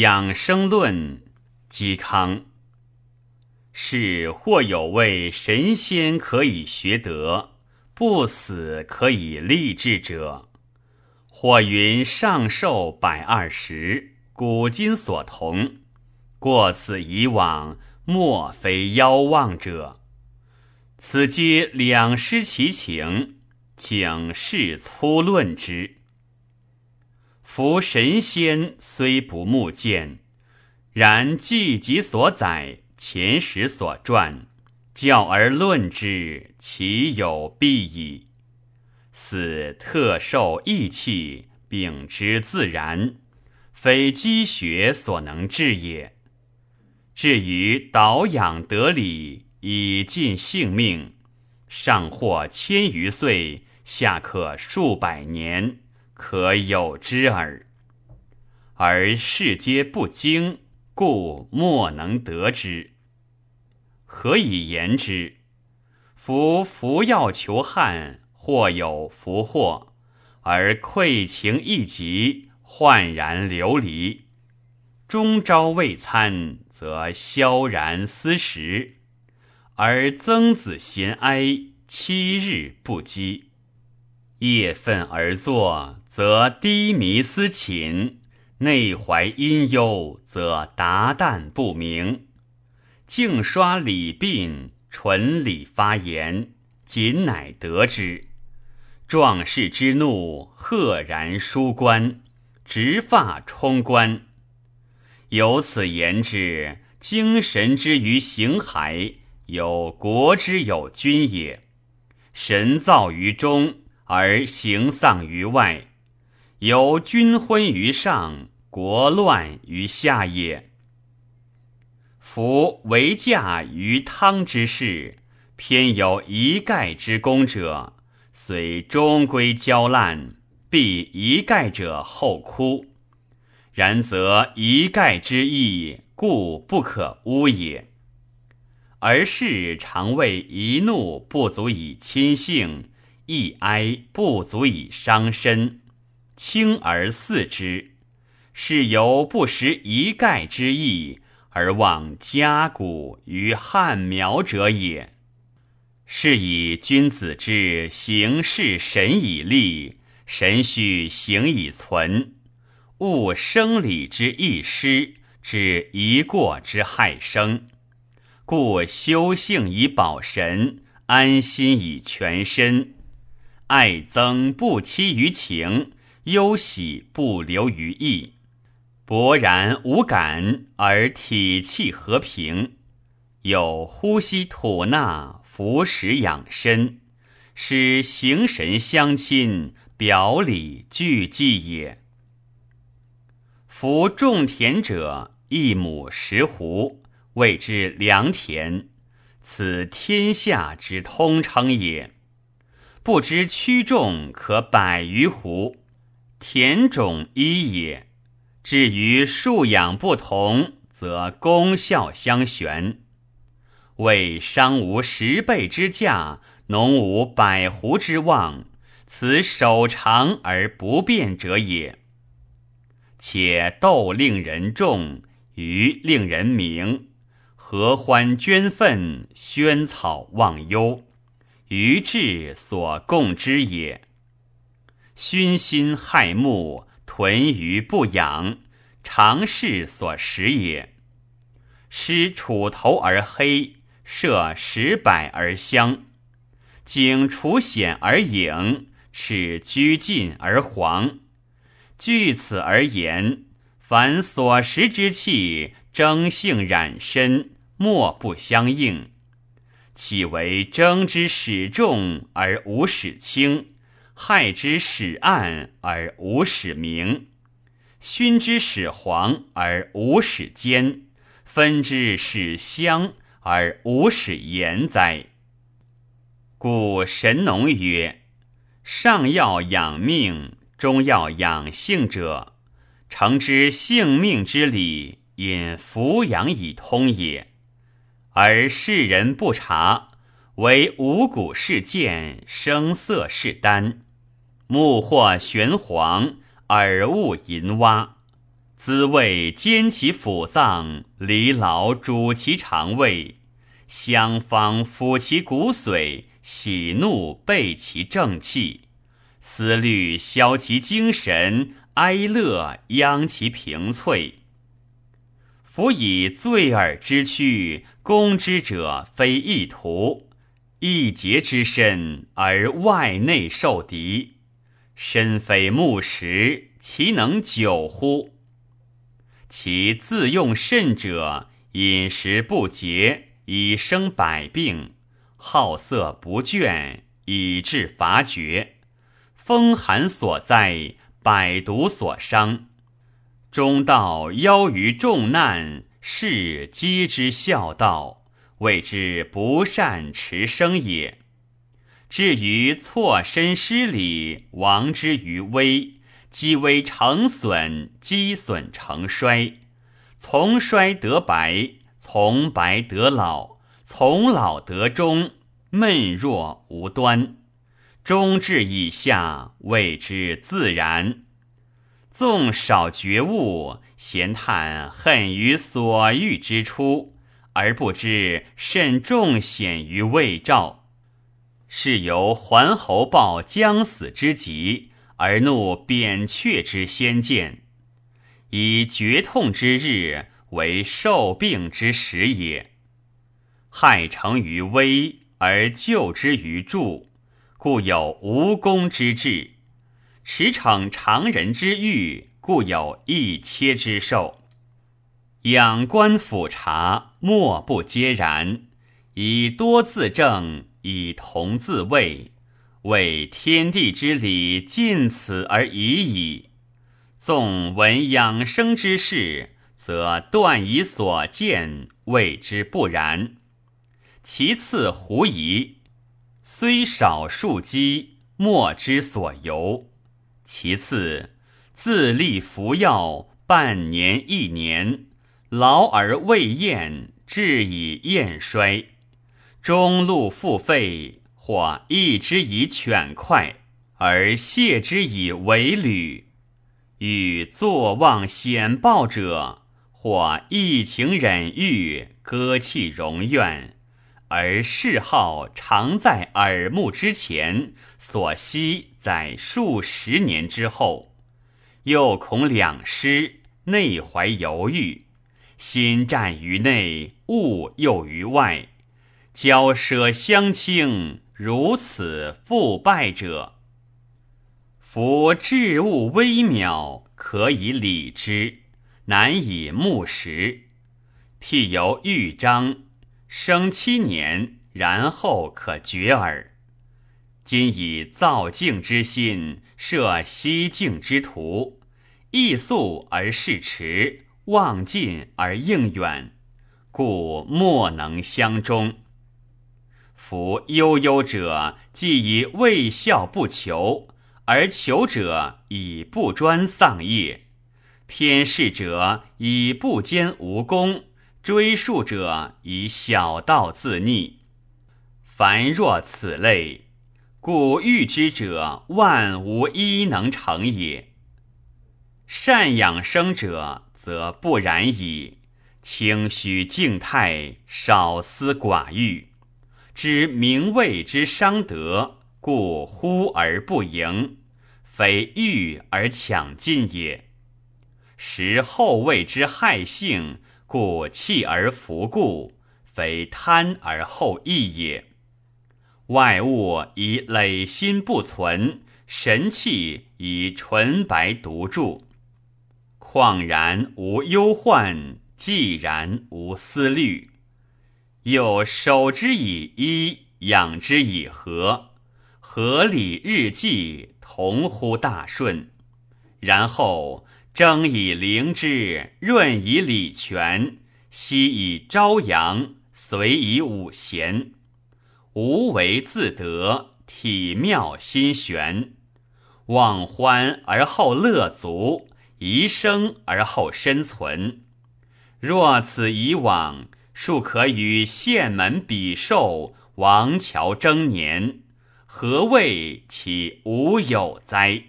养生论，嵇康。是或有位神仙可以学得，不死可以立志者。或云上寿百二十，古今所同。过此以往，莫非妖妄者。此皆两失其情，请示粗论之。夫神仙虽不目见，然记己所载。前史所传，教而论之，其有必矣。此特受义气，秉之自然，非积学所能治也。至于导养得理，以尽性命，上或千余岁，下可数百年，可有之耳。而世皆不精，故莫能得之。何以言之？夫服药求汉，或有福祸，而愧情一疾，焕然流离；终朝未餐，则萧然思食；而曾子贤哀，七日不饥；夜愤而坐，则低迷思寝；内怀阴忧，则达旦不明。净刷礼鬓，唇里发炎，仅乃得之。壮士之怒，赫然舒冠，直发冲冠。由此言之，精神之于形骸，有国之有君也；神造于中，而形丧于外，由君昏于上，国乱于下也。夫为驾于汤之事，偏有一盖之功者，虽终归焦烂，必一盖者后哭。然则一盖之意，故不可污也。而是常谓一怒不足以亲性，一哀不足以伤身，轻而似之，是由不识一概之意。而忘家谷于汉苗者也。是以君子之行事神以立，神须行以存，勿生理之易失，之一过之害生。故修性以保神，安心以全身，爱憎不期于情，忧喜不留于意。勃然无感，而体气和平，有呼吸吐纳，服食养身，使形神相亲，表里俱济也。夫种田者，一亩十斛，谓之良田，此天下之通称也。不知曲种可百余斛，田种一也。至于数养不同，则功效相悬。为商无十倍之价，农无百斛之望，此守长而不变者也。且斗令人众，鱼令人明，合欢捐粪，萱草忘忧，于志所共之也。熏心害目。豚鱼不养，常事所食也。施杵头而黑，射石柏而香，景楚险而影，齿居近而黄。据此而言，凡所食之气，争性染身，莫不相应。岂为争之始重而无始轻？害之始暗而无始明，熏之始黄而无始坚，分之始香而无始盐哉？故神农曰：“上要养命，中要养性者，诚知性命之理，引抚养以通也。而世人不察，为五谷是见，声色是丹。”目或玄黄，耳物银蛙，滋味兼其腑脏，离劳主其肠胃，香方抚其骨髓，喜怒备其正气，思虑消其精神，哀乐殃其平翠。夫以醉耳之躯，攻之者非一徒，一节之身而外内受敌，身非木石，其能久乎？其自用甚者，饮食不节，以生百病；好色不倦，以致乏绝。风寒所灾，百毒所伤。中道夭于众难，是皆之孝道，谓之不善持生也。至于错身失礼，亡之于危。积微成损，积损成衰，从衰得白，从白得老，从老得中，闷若无端，中至以下谓之自然。纵少觉悟，闲叹恨于所欲之初，而不知甚重险于未兆，是由桓侯报将死之急。而怒扁鹊之先见，以绝痛之日为受病之时也。害成于微而救之于助，故有无功之志；驰骋常人之欲，故有一切之寿。仰观俯察，莫不皆然。以多自正，以同自卫。为天地之理尽此而已矣。纵闻养生之事，则断以所见，谓之不然。其次狐疑，虽少数机，莫之所由。其次自立服药，半年一年，劳而未厌，至以厌衰，中路复废。或益之以犬快，而谢之以为履；与坐望险报者，或逸情忍欲，割弃荣怨，而嗜好常在耳目之前，所惜在数十年之后，又恐两失，内怀犹豫，心战于内，物诱于外，交奢相倾。如此复败者，夫置物微渺，可以理之，难以目实。譬由豫章，生七年，然后可决耳。今以造境之心，设西境之途，易速而事迟，望近而应远，故莫能相中。夫悠悠者，既以未孝不求，而求者以不专丧业；偏事者以不兼无功，追述者以小道自逆。凡若此类，故欲之者万无一能成也。善养生者，则不然矣。清虚静态，少思寡欲。知名位之伤德，故呼而不迎，非欲而抢进也；识后位之害性，故弃而弗顾，非贪而后益也。外物以累心不存，神气以纯白独著。况然无忧患，既然无思虑。又守之以一，养之以和，合理日计，同乎大顺。然后征以灵芝，润以礼泉，息以朝阳，随以五贤。无为自得，体妙心玄。忘欢而后乐足，宜生而后身存。若此以往。庶可与县门比寿，王乔争年，何谓其无有哉？